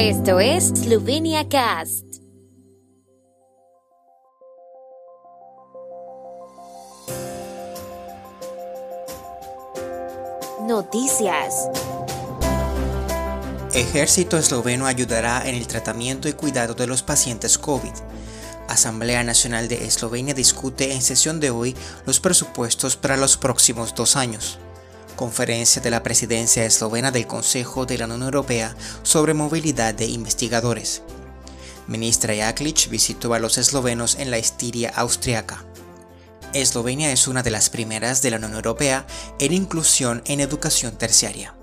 Esto es Slovenia Cast. Noticias. Ejército esloveno ayudará en el tratamiento y cuidado de los pacientes COVID. Asamblea Nacional de Eslovenia discute en sesión de hoy los presupuestos para los próximos dos años. Conferencia de la Presidencia Eslovena del Consejo de la Unión Europea sobre movilidad de investigadores. Ministra Jaklic visitó a los eslovenos en la Estiria austriaca. Eslovenia es una de las primeras de la Unión Europea en inclusión en educación terciaria.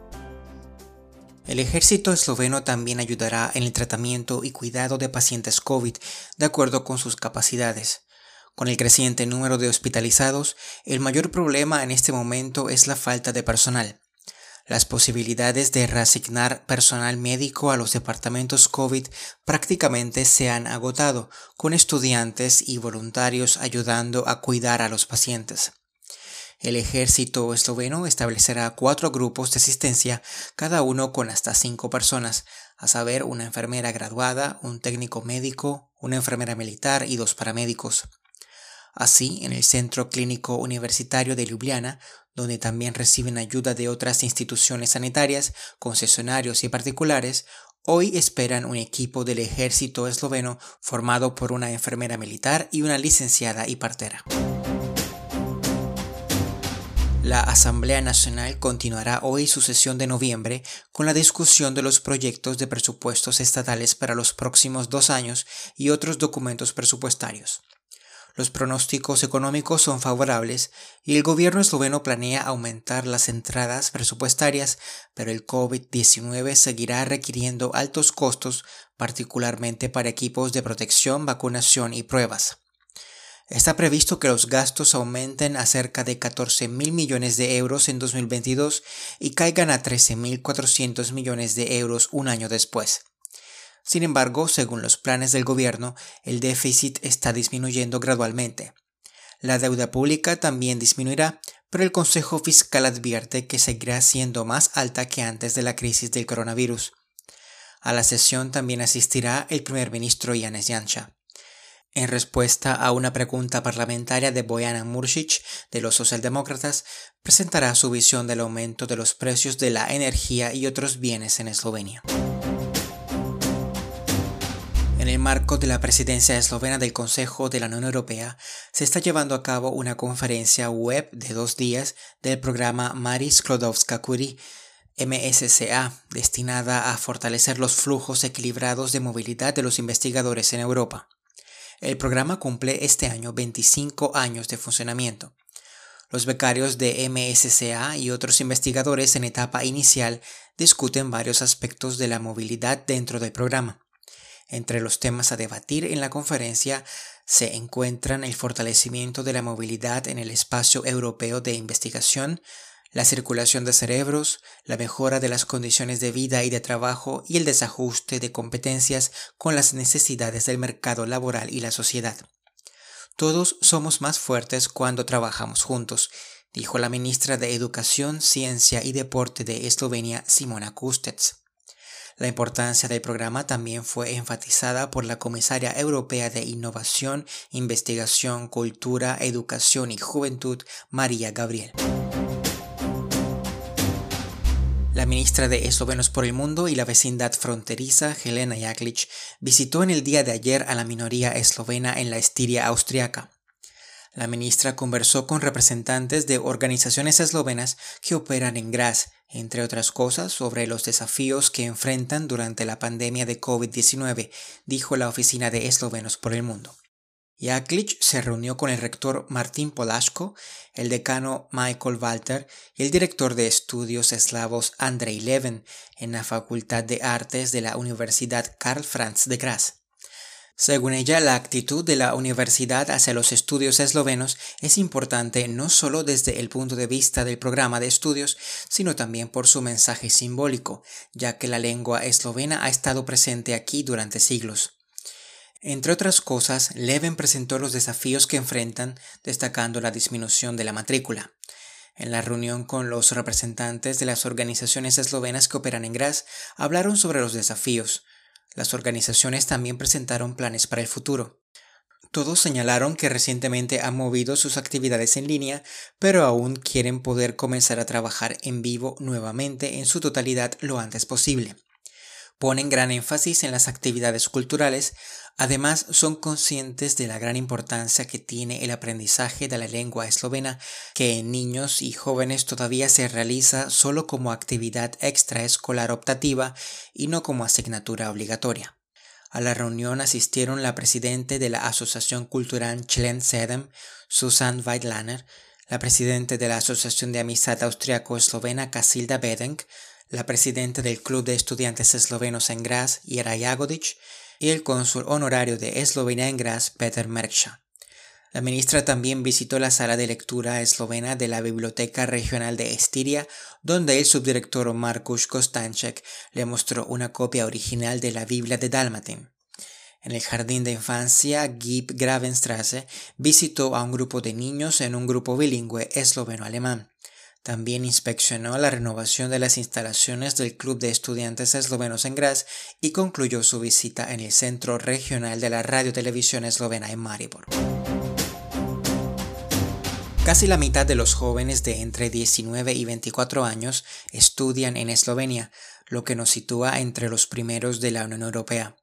El ejército esloveno también ayudará en el tratamiento y cuidado de pacientes COVID de acuerdo con sus capacidades. Con el creciente número de hospitalizados, el mayor problema en este momento es la falta de personal. Las posibilidades de reasignar personal médico a los departamentos COVID prácticamente se han agotado, con estudiantes y voluntarios ayudando a cuidar a los pacientes. El ejército esloveno establecerá cuatro grupos de asistencia, cada uno con hasta cinco personas, a saber, una enfermera graduada, un técnico médico, una enfermera militar y dos paramédicos. Así, en el Centro Clínico Universitario de Ljubljana, donde también reciben ayuda de otras instituciones sanitarias, concesionarios y particulares, hoy esperan un equipo del ejército esloveno formado por una enfermera militar y una licenciada y partera. La Asamblea Nacional continuará hoy su sesión de noviembre con la discusión de los proyectos de presupuestos estatales para los próximos dos años y otros documentos presupuestarios. Los pronósticos económicos son favorables y el gobierno esloveno planea aumentar las entradas presupuestarias, pero el COVID-19 seguirá requiriendo altos costos, particularmente para equipos de protección, vacunación y pruebas. Está previsto que los gastos aumenten a cerca de 14 mil millones de euros en 2022 y caigan a 13.400 millones de euros un año después. Sin embargo, según los planes del gobierno, el déficit está disminuyendo gradualmente. La deuda pública también disminuirá, pero el Consejo Fiscal advierte que seguirá siendo más alta que antes de la crisis del coronavirus. A la sesión también asistirá el primer ministro Yanes Yancha. En respuesta a una pregunta parlamentaria de Bojana Mursic de los socialdemócratas, presentará su visión del aumento de los precios de la energía y otros bienes en Eslovenia. En el marco de la presidencia eslovena del Consejo de la Unión Europea, se está llevando a cabo una conferencia web de dos días del programa Maris Sklodowska-Curie MSCA, destinada a fortalecer los flujos equilibrados de movilidad de los investigadores en Europa. El programa cumple este año 25 años de funcionamiento. Los becarios de MSCA y otros investigadores en etapa inicial discuten varios aspectos de la movilidad dentro del programa. Entre los temas a debatir en la conferencia se encuentran el fortalecimiento de la movilidad en el espacio europeo de investigación, la circulación de cerebros, la mejora de las condiciones de vida y de trabajo y el desajuste de competencias con las necesidades del mercado laboral y la sociedad. Todos somos más fuertes cuando trabajamos juntos, dijo la ministra de Educación, Ciencia y Deporte de Eslovenia, Simona Kustec. La importancia del programa también fue enfatizada por la comisaria europea de Innovación, Investigación, Cultura, Educación y Juventud, María Gabriel. La ministra de Eslovenos por el Mundo y la vecindad fronteriza, Helena Jaklic, visitó en el día de ayer a la minoría eslovena en la Estiria austriaca. La ministra conversó con representantes de organizaciones eslovenas que operan en Graz, entre otras cosas sobre los desafíos que enfrentan durante la pandemia de COVID-19, dijo la Oficina de Eslovenos por el Mundo. Jaklic se reunió con el rector Martín Polaschko, el decano Michael Walter y el director de estudios eslavos Andrei Levin en la Facultad de Artes de la Universidad Karl Franz de Graz. Según ella, la actitud de la universidad hacia los estudios eslovenos es importante no solo desde el punto de vista del programa de estudios, sino también por su mensaje simbólico, ya que la lengua eslovena ha estado presente aquí durante siglos. Entre otras cosas, Levin presentó los desafíos que enfrentan, destacando la disminución de la matrícula. En la reunión con los representantes de las organizaciones eslovenas que operan en Graz, hablaron sobre los desafíos, Las organizaciones también presentaron planes para el futuro. Todos señalaron que recientemente han movido sus actividades en línea, pero aún quieren poder comenzar a trabajar en vivo nuevamente en su totalidad lo antes posible. Ponen gran énfasis en las actividades culturales, además son conscientes de la gran importancia que tiene el aprendizaje de la lengua eslovena, que en niños y jóvenes todavía se realiza solo como actividad extraescolar optativa y no como asignatura obligatoria. A la reunión asistieron la presidenta de la Asociación Cultural Chlen Sedem, Susan Weidlaner, la presidenta de la Asociación de Amistad Austriaco-Eslovena Casilda Bedenk, la presidenta del Club de Estudiantes Eslovenos en Graz, Jera Jagodic, y el cónsul honorario de Eslovenia en Graz, Peter Merksha. La ministra también visitó la sala de lectura eslovena de la Biblioteca Regional de Estiria, donde el subdirector Markus Kostanchek le mostró una copia original de la Biblia de Dalmatin. En el jardín de infancia Gib Gravenstrasse visitó a un grupo de niños en un grupo bilingüe esloveno-alemán. También inspeccionó la renovación de las instalaciones del Club de Estudiantes Eslovenos en Graz y concluyó su visita en el Centro Regional de la Radio Televisión Eslovena en Maribor. Casi la mitad de los jóvenes de entre 19 y 24 años estudian en Eslovenia, lo que nos sitúa entre los primeros de la Unión Europea.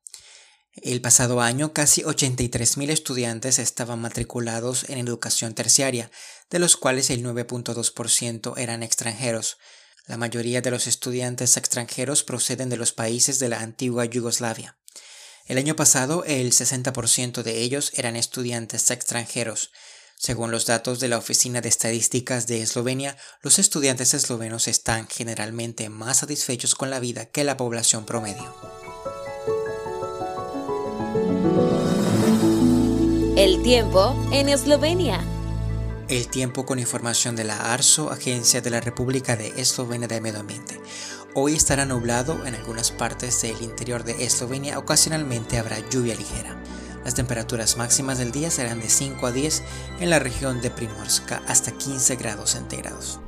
El pasado año casi 83.000 estudiantes estaban matriculados en educación terciaria, de los cuales el 9.2% eran extranjeros. La mayoría de los estudiantes extranjeros proceden de los países de la antigua Yugoslavia. El año pasado el 60% de ellos eran estudiantes extranjeros, según los datos de la Oficina de Estadísticas de Eslovenia, los estudiantes eslovenos están generalmente más satisfechos con la vida que la población promedio. El tiempo en Eslovenia. El tiempo con información de la ARSO, Agencia de la República de Eslovenia de Medio Ambiente. Hoy estará nublado en algunas partes del interior de Eslovenia, ocasionalmente habrá lluvia ligera. Las temperaturas máximas del día serán de 5 a 10 en la región de Primorska hasta 15 grados centígrados.